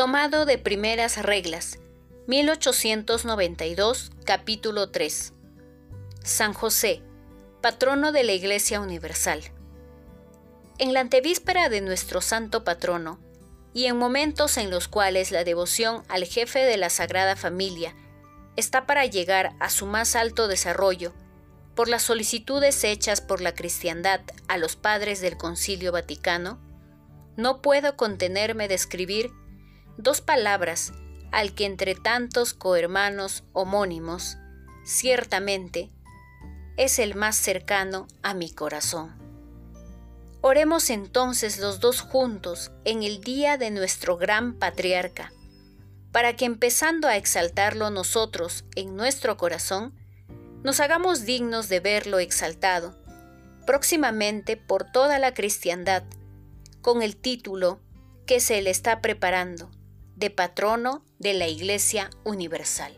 Tomado de Primeras Reglas, 1892, capítulo 3. San José, patrono de la Iglesia Universal. En la antevíspera de nuestro santo patrono, y en momentos en los cuales la devoción al jefe de la Sagrada Familia está para llegar a su más alto desarrollo, por las solicitudes hechas por la cristiandad a los padres del Concilio Vaticano, no puedo contenerme de escribir dos palabras al que entre tantos cohermanos homónimos, ciertamente, es el más cercano a mi corazón. Oremos entonces los dos juntos en el día de nuestro gran patriarca, para que empezando a exaltarlo nosotros en nuestro corazón, nos hagamos dignos de verlo exaltado próximamente por toda la cristiandad, con el título que se le está preparando de patrono de la Iglesia Universal.